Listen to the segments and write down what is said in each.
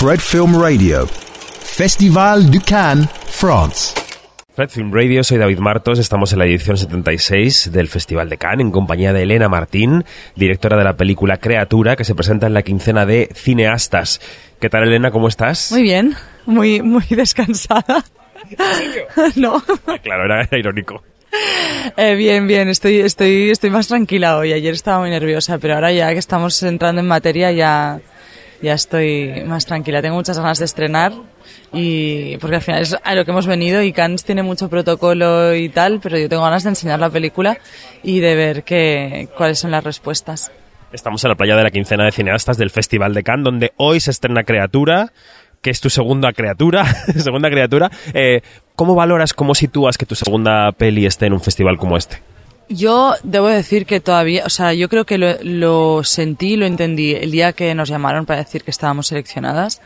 Fred Film Radio. Festival du Cannes, France. Fred Film Radio, soy David Martos, estamos en la edición 76 del Festival de Cannes en compañía de Elena Martín, directora de la película Creatura, que se presenta en la quincena de cineastas. ¿Qué tal Elena? ¿Cómo estás? Muy bien, muy, muy descansada. no. Ah, claro, era, irónico. Eh, bien, bien, estoy, estoy, estoy más tranquila hoy. Ayer estaba muy nerviosa, pero ahora ya que estamos entrando en materia ya, ya estoy más tranquila. Tengo muchas ganas de estrenar y porque al final es a lo que hemos venido y Cannes tiene mucho protocolo y tal, pero yo tengo ganas de enseñar la película y de ver qué, cuáles son las respuestas. Estamos en la playa de la quincena de cineastas del Festival de Cannes, donde hoy se estrena Creatura, que es tu segunda criatura, segunda criatura. Eh, ¿Cómo valoras, cómo sitúas que tu segunda peli esté en un festival como este? Yo debo decir que todavía, o sea, yo creo que lo, lo sentí, lo entendí el día que nos llamaron para decir que estábamos seleccionadas.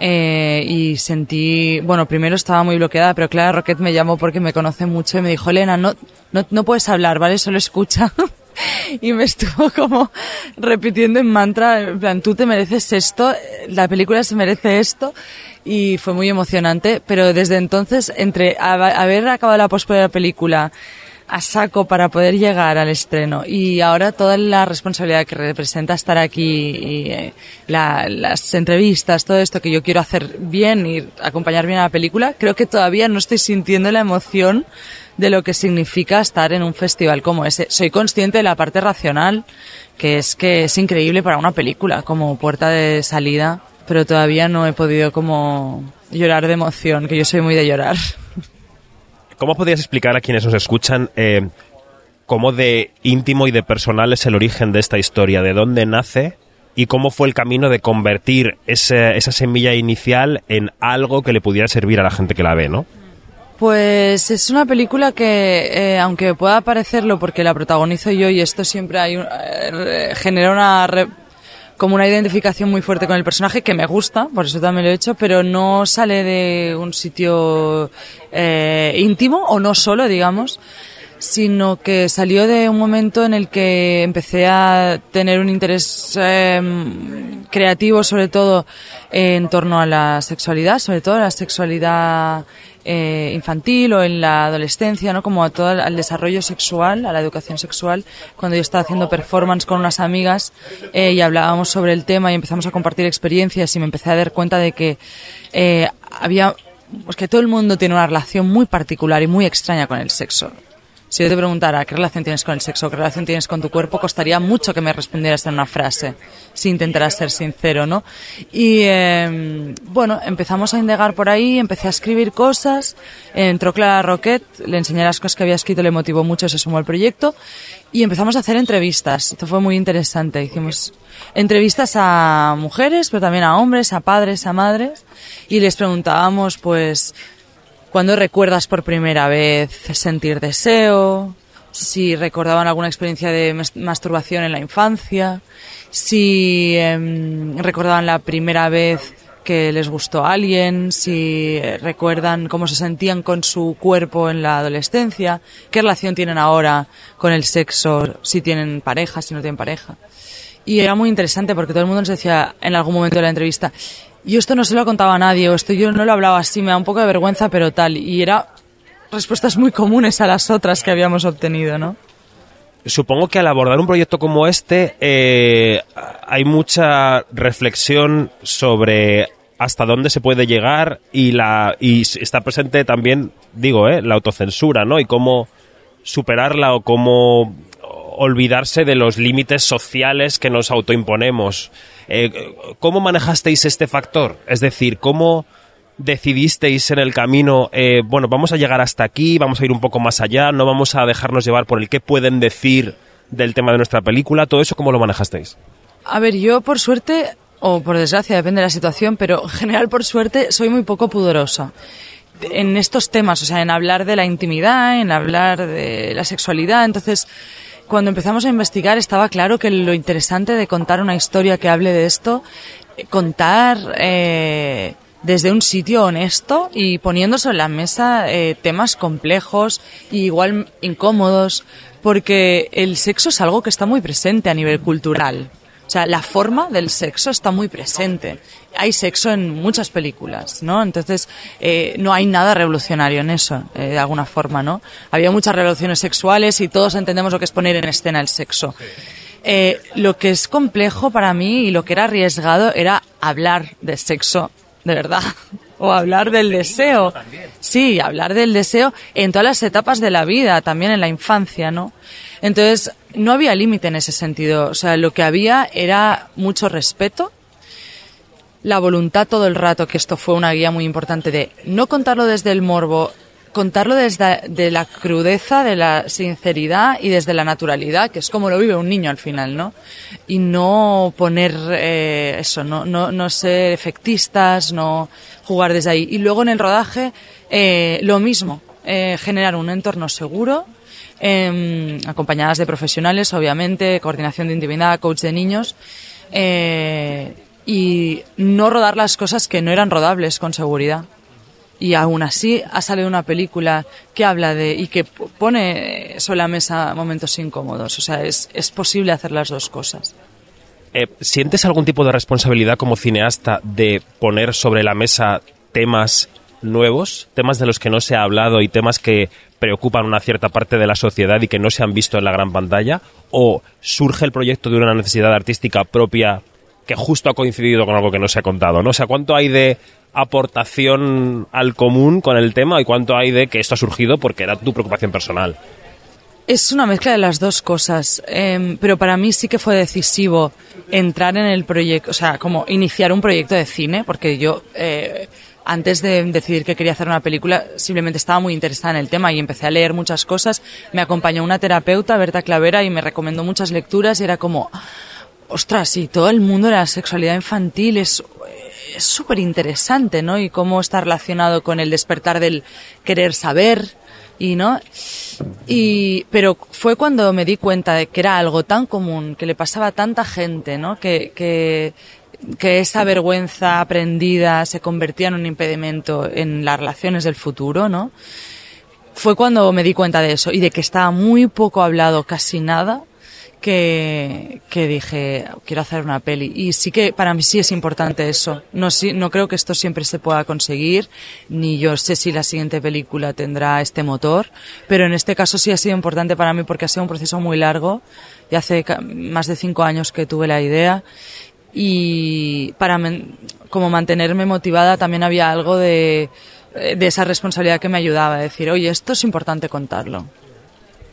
Eh, y sentí, bueno, primero estaba muy bloqueada, pero Clara Roquette me llamó porque me conoce mucho y me dijo, Elena, no, no, no puedes hablar, ¿vale? Solo escucha. y me estuvo como repitiendo en mantra, en plan, tú te mereces esto, la película se merece esto, y fue muy emocionante, pero desde entonces, entre haber acabado la post de la película, a saco para poder llegar al estreno y ahora toda la responsabilidad que representa estar aquí y eh, las entrevistas, todo esto que yo quiero hacer bien y acompañar bien a la película, creo que todavía no estoy sintiendo la emoción de lo que significa estar en un festival como ese. Soy consciente de la parte racional, que es que es increíble para una película como puerta de salida, pero todavía no he podido como llorar de emoción, que yo soy muy de llorar. ¿Cómo podrías explicar a quienes nos escuchan eh, cómo de íntimo y de personal es el origen de esta historia? ¿De dónde nace? ¿Y cómo fue el camino de convertir esa semilla inicial en algo que le pudiera servir a la gente que la ve, no? Pues es una película que, eh, aunque pueda parecerlo porque la protagonizo yo y esto siempre hay eh, genera una como una identificación muy fuerte con el personaje que me gusta, por eso también lo he hecho, pero no sale de un sitio eh, íntimo o no solo, digamos, sino que salió de un momento en el que empecé a tener un interés em, creativo, sobre todo en torno a la sexualidad, sobre todo la sexualidad eh, infantil o en la adolescencia, ¿no? Como a todo el desarrollo sexual, a la educación sexual. Cuando yo estaba haciendo performance con unas amigas eh, y hablábamos sobre el tema y empezamos a compartir experiencias y me empecé a dar cuenta de que eh, había, pues que todo el mundo tiene una relación muy particular y muy extraña con el sexo. Si yo te preguntara qué relación tienes con el sexo, qué relación tienes con tu cuerpo, costaría mucho que me respondieras en una frase, si intentaras ser sincero, ¿no? Y em, bueno, empezamos a indagar por ahí, empecé a escribir cosas, entró Clara Roquet, le enseñé las cosas que había escrito, le motivó mucho, se sumó al proyecto y empezamos a hacer entrevistas. Esto fue muy interesante. Hicimos entrevistas a mujeres, pero también a hombres, a padres, a madres y les preguntábamos, pues, ¿Cuándo recuerdas por primera vez sentir deseo? Si recordaban alguna experiencia de masturbación en la infancia. Si em, recordaban la primera vez que les gustó a alguien, si recuerdan cómo se sentían con su cuerpo en la adolescencia, qué relación tienen ahora con el sexo, si tienen pareja, si no tienen pareja. Y era muy interesante porque todo el mundo nos decía en algún momento de la entrevista, yo esto no se lo contaba a nadie, o esto yo no lo hablaba así, me da un poco de vergüenza, pero tal. Y era respuestas muy comunes a las otras que habíamos obtenido, ¿no? Supongo que al abordar un proyecto como este eh, hay mucha reflexión sobre hasta dónde se puede llegar y la y está presente también digo eh, la autocensura no y cómo superarla o cómo olvidarse de los límites sociales que nos autoimponemos. Eh, ¿Cómo manejasteis este factor? Es decir, ¿cómo decidisteis en el camino, eh, bueno, vamos a llegar hasta aquí, vamos a ir un poco más allá, no vamos a dejarnos llevar por el qué pueden decir del tema de nuestra película? ¿Todo eso cómo lo manejasteis? A ver, yo por suerte, o por desgracia, depende de la situación, pero en general por suerte soy muy poco pudorosa en estos temas, o sea, en hablar de la intimidad, en hablar de la sexualidad. Entonces, cuando empezamos a investigar estaba claro que lo interesante de contar una historia que hable de esto, eh, contar eh, desde un sitio honesto y poniendo sobre la mesa eh, temas complejos y igual incómodos, porque el sexo es algo que está muy presente a nivel cultural. O sea, la forma del sexo está muy presente. Hay sexo en muchas películas, ¿no? Entonces, eh, no hay nada revolucionario en eso, eh, de alguna forma, ¿no? Había muchas revoluciones sexuales y todos entendemos lo que es poner en escena el sexo. Eh, lo que es complejo para mí y lo que era arriesgado era hablar de sexo, de verdad. O hablar del deseo. Sí, hablar del deseo en todas las etapas de la vida, también en la infancia, ¿no? Entonces, no había límite en ese sentido. O sea, lo que había era mucho respeto, la voluntad todo el rato, que esto fue una guía muy importante de no contarlo desde el morbo, contarlo desde de la crudeza, de la sinceridad y desde la naturalidad, que es como lo vive un niño al final, ¿no? Y no poner eh, eso, no, no, no ser efectistas, no jugar desde ahí. Y luego en el rodaje, eh, lo mismo, eh, generar un entorno seguro, eh, acompañadas de profesionales, obviamente, coordinación de intimidad, coach de niños, eh, y no rodar las cosas que no eran rodables con seguridad. Y aún así ha salido una película que habla de y que pone sobre la mesa momentos incómodos. O sea, es, es posible hacer las dos cosas. Eh, ¿Sientes algún tipo de responsabilidad como cineasta de poner sobre la mesa temas nuevos, temas de los que no se ha hablado y temas que preocupan una cierta parte de la sociedad y que no se han visto en la gran pantalla? ¿O surge el proyecto de una necesidad artística propia que justo ha coincidido con algo que no se ha contado? ¿no? O sea, ¿cuánto hay de aportación al común con el tema y cuánto hay de que esto ha surgido porque era tu preocupación personal? Es una mezcla de las dos cosas, eh, pero para mí sí que fue decisivo entrar en el proyecto, o sea, como iniciar un proyecto de cine, porque yo eh, antes de decidir que quería hacer una película simplemente estaba muy interesada en el tema y empecé a leer muchas cosas. Me acompañó una terapeuta, Berta Clavera, y me recomendó muchas lecturas y era como, ostras, y todo el mundo de la sexualidad infantil es súper interesante, ¿no? Y cómo está relacionado con el despertar del querer saber y no y pero fue cuando me di cuenta de que era algo tan común que le pasaba a tanta gente no que, que que esa vergüenza aprendida se convertía en un impedimento en las relaciones del futuro, ¿no? Fue cuando me di cuenta de eso y de que estaba muy poco hablado, casi nada, que, dije, quiero hacer una peli. Y sí que para mí sí es importante eso. No, sí, no creo que esto siempre se pueda conseguir, ni yo sé si la siguiente película tendrá este motor, pero en este caso sí ha sido importante para mí porque ha sido un proceso muy largo. Ya hace más de cinco años que tuve la idea y para como mantenerme motivada también había algo de, de esa responsabilidad que me ayudaba, a decir, oye, esto es importante contarlo.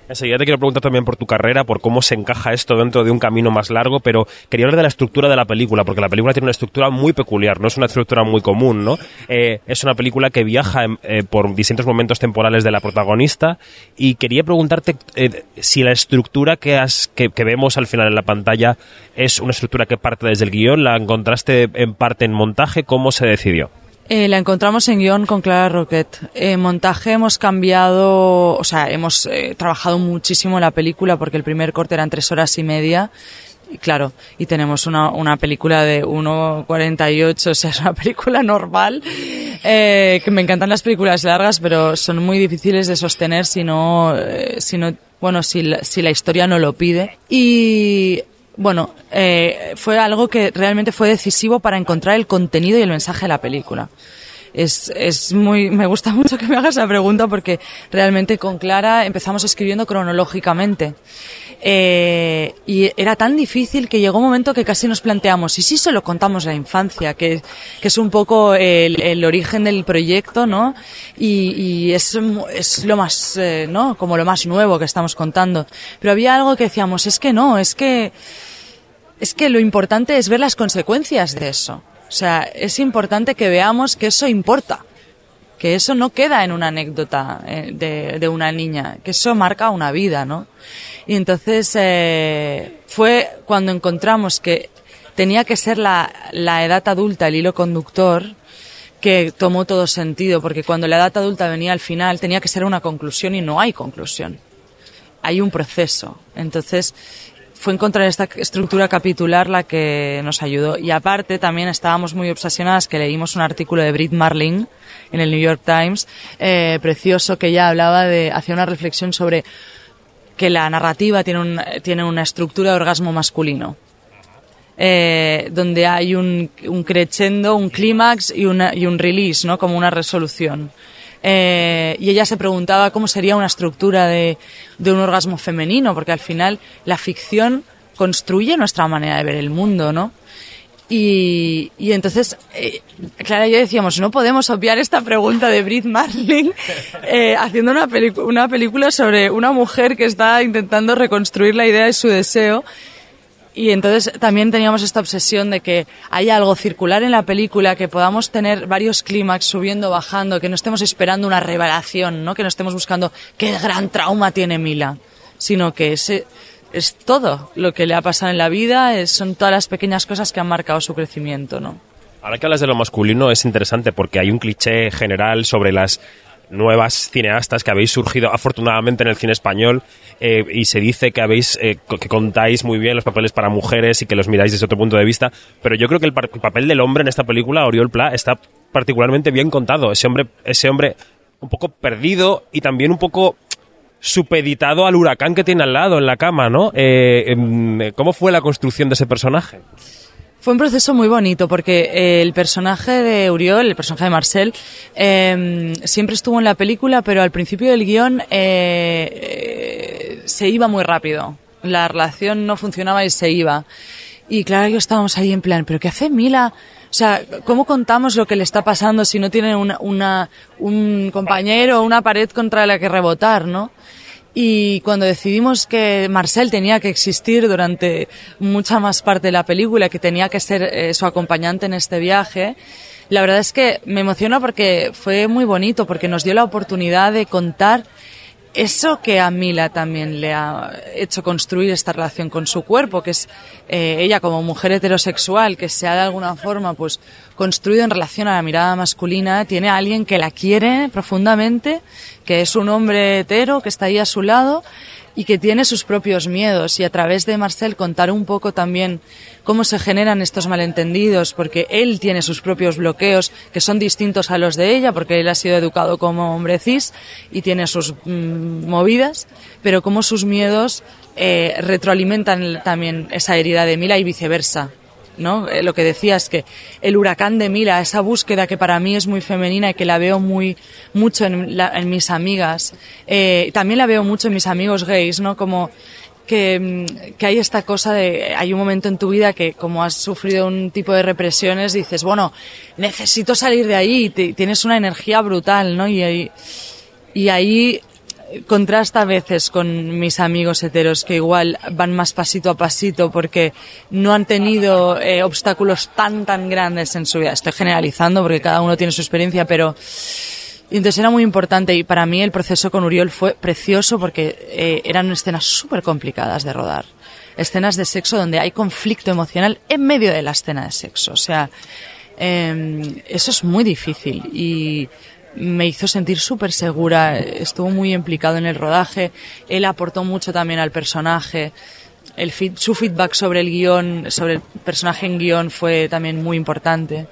Enseguida te quiero preguntar también por tu carrera, por cómo se encaja esto dentro de un camino más largo, pero quería hablar de la estructura de la película, porque la película tiene una estructura muy peculiar, no es una estructura muy común, ¿no? Eh, es una película que viaja eh, por distintos momentos temporales de la protagonista y quería preguntarte eh, si la estructura que, has, que, que, vemos al final en la pantalla es una estructura que parte desde el guion, la encontraste en parte en montaje, ¿cómo se decidió? Eh, la encontramos en guion con Clara Roquet. En montaje hemos cambiado, o sea, hemos eh, trabajado muchísimo la película porque el primer corte eran tres horas y media. Y claro, y tenemos una, una película de 1.48, o sea, es una película normal. Eh, que me encantan las películas largas, pero son muy difíciles de sostener si no, eh, si no bueno, si la, si la historia no lo pide. Y bueno, eh, fue algo que realmente fue decisivo para encontrar el contenido y el mensaje de la película. Es, es muy, me gusta mucho que me hagas esa pregunta porque realmente con Clara empezamos escribiendo cronológicamente. Eh, y era tan difícil que llegó un momento que casi nos planteamos, ¿y si solo contamos la infancia? Que, es un poco el, origen del proyecto, ¿no? Y, es, lo más, eh, ¿no? Como lo más nuevo que estamos contando. Pero había algo que decíamos, es que no, es que, es que lo importante es ver las consecuencias de eso. O sea, es importante que veamos que eso importa que eso no queda en una anécdota eh, de, de, una niña, que eso marca una vida, ¿no? Y entonces eh, fue cuando encontramos que tenía que ser la, la edad adulta el hilo conductor que tomó todo sentido, porque cuando la edad adulta venía al final tenía que ser una conclusión y no hay conclusión. Hay un proceso. Entonces, fue encontrar esta estructura capitular la que nos ayudó. Y aparte también estábamos muy obsesionadas que leímos un artículo de Brit Marling en el New York Times, eh, precioso, que ya hablaba de, hacía una reflexión sobre que la narrativa tiene, un, tiene una estructura de orgasmo masculino. eh, donde hay un, un crescendo, un clímax y, y un release, ¿no? Como una resolución. Eh, y ella se preguntaba cómo sería una estructura de, un orgasmo femenino, porque al final la ficción construye nuestra manera de ver el mundo, ¿no? Y, entonces, eh, Clara y yo decíamos, no podemos obviar esta pregunta de Brit Marling eh, haciendo una, una película sobre una mujer que está intentando reconstruir la idea de su deseo. Y entonces también teníamos esta obsesión de que haya algo circular en la película, que podamos tener varios clímax subiendo, bajando, que no estemos esperando una revelación, ¿no? que no estemos buscando qué gran trauma tiene Mila, sino que ese es todo lo que le ha pasado en la vida, es- son todas las pequeñas cosas que han marcado su crecimiento. ¿no? Ahora que hablas de lo masculino es interesante porque hay un cliché general sobre las nuevas cineastas que habéis surgido afortunadamente en el cine español eh, y se dice que habéis eh, que contáis muy bien los papeles para mujeres y que los miráis desde otro punto de vista pero yo creo que el papel del hombre en esta película Oriol Pla está particularmente bien contado. Ese hombre ese hombre un poco perdido y también un poco supeditado al huracán que tiene al lado en la cama no Eh, em, cómo fue la construcción de ese personaje Fue un proceso muy bonito porque eh, el personaje de Uriol, el personaje de Marcel, eh, siempre estuvo en la película, pero al principio del guion eh, eh, se iba muy rápido. La relación no funcionaba y se iba. Y claro, yo estábamos ahí en plan, ¿pero qué hace Mila? O sea, ¿cómo contamos lo que le está pasando si no tiene una- un compañero o una pared contra la que rebotar, no? Y cuando decidimos que Marcel tenía que existir durante mucha más parte de la película, que tenía que ser eh, su acompañante en este viaje, la verdad es que me emociona porque fue muy bonito, porque nos dio la oportunidad de contar eso que a Mila también le ha hecho construir esta relación con su cuerpo, que es eh, ella como mujer heterosexual, que se ha de alguna forma pues construido en relación a la mirada masculina, tiene a alguien que la quiere profundamente, que es un hombre hetero, que está ahí a su lado y que tiene sus propios miedos. Y a través de Marcel contar un poco también cómo se generan estos malentendidos porque él tiene sus propios bloqueos que son distintos a los de ella porque él ha sido educado como hombre cis y tiene sus mm, movidas pero cómo sus miedos eh, retroalimentan también esa herida de Mila y viceversa ¿no? Eh, lo que decías que el huracán de Mila, esa búsqueda que para mí es muy femenina y que la veo muy mucho en, mis amigas, eh, también la veo mucho en mis amigos gays, ¿no? Como que, mm, que hay esta cosa de, hay un momento en tu vida que como has sufrido un tipo de represiones, dices, bueno, necesito salir de ahí, y tienes una energía brutal, ¿no? Y ahí contrasta a veces con mis amigos heteros que igual van más pasito a pasito porque no han tenido eh, obstáculos tan tan grandes en su vida. Estoy generalizando porque cada uno tiene su experiencia, pero entonces era muy importante y para mí el proceso con Uriol fue precioso porque eh, eran escenas súper complicadas de rodar. Escenas de sexo donde hay conflicto emocional en medio de la escena de sexo. O sea, eh, eso es muy difícil y me hizo sentir súper segura, estuvo muy implicado en el rodaje, él aportó mucho también al personaje, el su feedback sobre el guion, sobre el personaje en guion fue también muy importante,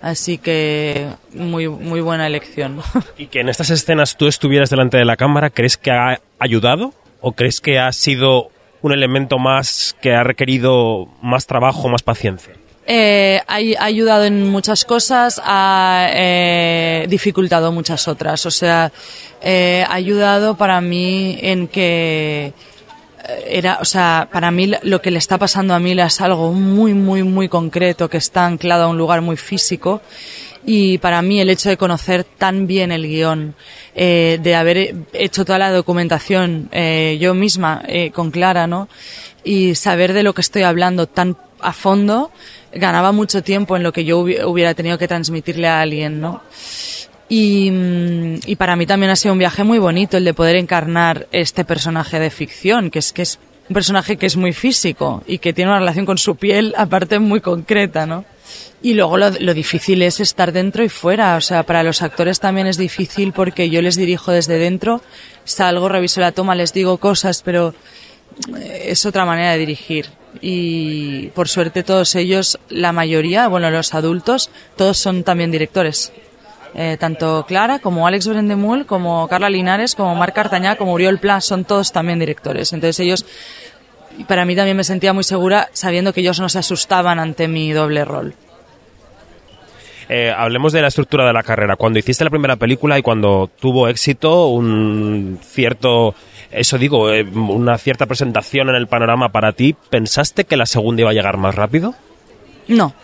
así que muy, muy buena elección. Y que en estas escenas tú estuvieras delante de la cámara, ¿crees que ha ayudado? ¿O crees que ha sido un elemento más que ha requerido más trabajo, más paciencia? Eh, ha, ayudado en muchas cosas, ha eh, dificultado muchas otras. O sea, eh, ha ayudado para mí en que eh, era, o sea, para mí lo que le está pasando a Mila es algo muy, muy, muy concreto que está anclado a un lugar muy físico. Y para mí el hecho de conocer tan bien el guion, eh, de haber hecho toda la documentación eh, yo misma eh, con Clara, ¿no? Y saber de lo que estoy hablando tan a fondo, ganaba mucho tiempo en lo que yo hubi- hubiera tenido que transmitirle a alguien, ¿no? Y, mm, y para mí también ha sido un viaje muy bonito el de poder encarnar este personaje de ficción, que es que es un personaje que es muy físico y que tiene una relación con su piel aparte muy concreta, ¿no? Y luego lo, lo difícil es estar dentro y fuera, o sea, para los actores también es difícil porque yo les dirijo desde dentro, salgo, reviso la toma, les digo cosas, pero es otra manera de dirigir. Y por suerte todos ellos, la mayoría, bueno, los adultos, todos son también directores. Eh, tanto Clara como Alex Brendemul, como Carla Linares, como Marc Artañá, como Uriol Pla, son todos también directores. Entonces ellos para mí también me sentía muy segura sabiendo que ellos no se asustaban ante mi doble rol. Eh, hablemos de la estructura de la carrera. Cuando hiciste la primera película y cuando tuvo éxito, un cierto, eso digo, eh, una cierta presentación en el panorama para ti, ¿pensaste que la segunda iba a llegar más rápido? No.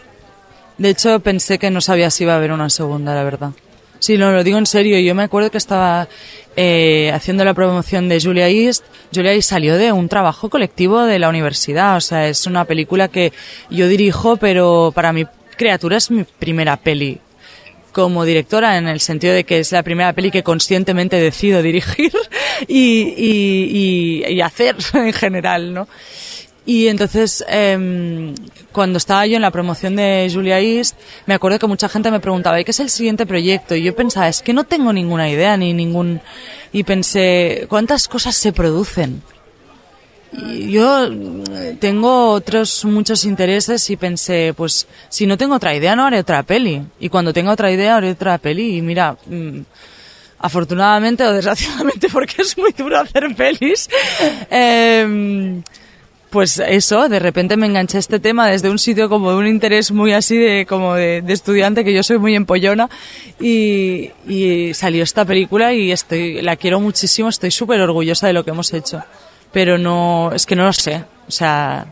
De hecho, pensé que no sabía si iba a haber una segunda, la verdad. Sí, lo digo en serio. Yo me acuerdo que estaba eh, haciendo la promoción de Julia East. Julia East salió de un trabajo colectivo de la universidad. O sea, es una película que yo dirijo, pero para mí Criatura es mi primera peli como directora en el sentido de que es la primera peli que conscientemente decido dirigir y, hacer en general, ¿no? Y entonces, eh, cuando estaba yo en la promoción de Julia East, me acuerdo que mucha gente me preguntaba, ¿y qué es el siguiente proyecto? Y yo pensaba, es que no tengo ninguna idea ni ningún... Y pensé, ¿cuántas cosas se producen? Yo mm, tengo otros muchos intereses y pensé, pues si no tengo otra idea no haré otra peli. Y cuando tenga otra idea haré otra peli. Y mira, mm, afortunadamente o desgraciadamente porque es muy duro hacer pelis, eh, pues eso, de repente me enganché a este tema desde un sitio como de un interés muy así de como de, estudiante, que yo soy muy empollona, y, y salió esta película y estoy, la quiero muchísimo, estoy súper orgullosa de lo que hemos hecho pero no, es que no lo sé. O sea,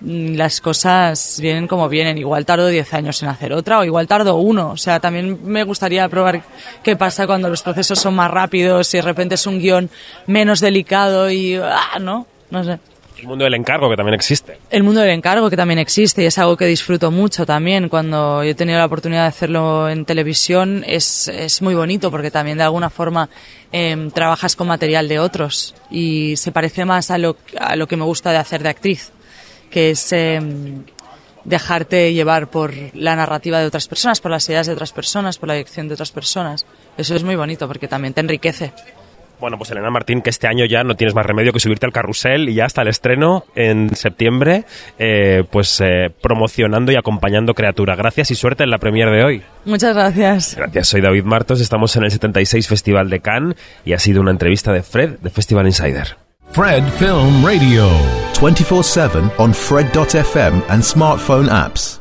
las cosas vienen como vienen. Igual tardo 10 años en hacer otra o igual tardo uno. O sea, también me gustaría probar qué pasa cuando los procesos son más rápidos y de repente es un guion menos delicado y... Ah, ¿no? No sé. El mundo del encargo que también existe. El mundo del encargo que también existe y es algo que disfruto mucho también. Cuando he tenido la oportunidad de hacerlo en televisión es, es muy bonito porque también de alguna forma eh, trabajas con material de otros y se parece más a lo, a lo que me gusta de hacer de actriz, que es eh, dejarte llevar por la narrativa de otras personas, por las ideas de otras personas, por la dirección de otras personas. Eso es muy bonito porque también te enriquece. Bueno, pues Elena Martín, que este año ya no tienes más remedio que subirte al carrusel y ya hasta el estreno en septiembre, eh, pues eh, promocionando y acompañando Criatura. Gracias y suerte en la premier de hoy. Muchas gracias. Gracias, soy David Martos, estamos en el 76 Festival de Cannes y ha sido una entrevista de Fred de Festival Insider. Fred Film Radio, 24/7 on fred.fm and smartphone apps.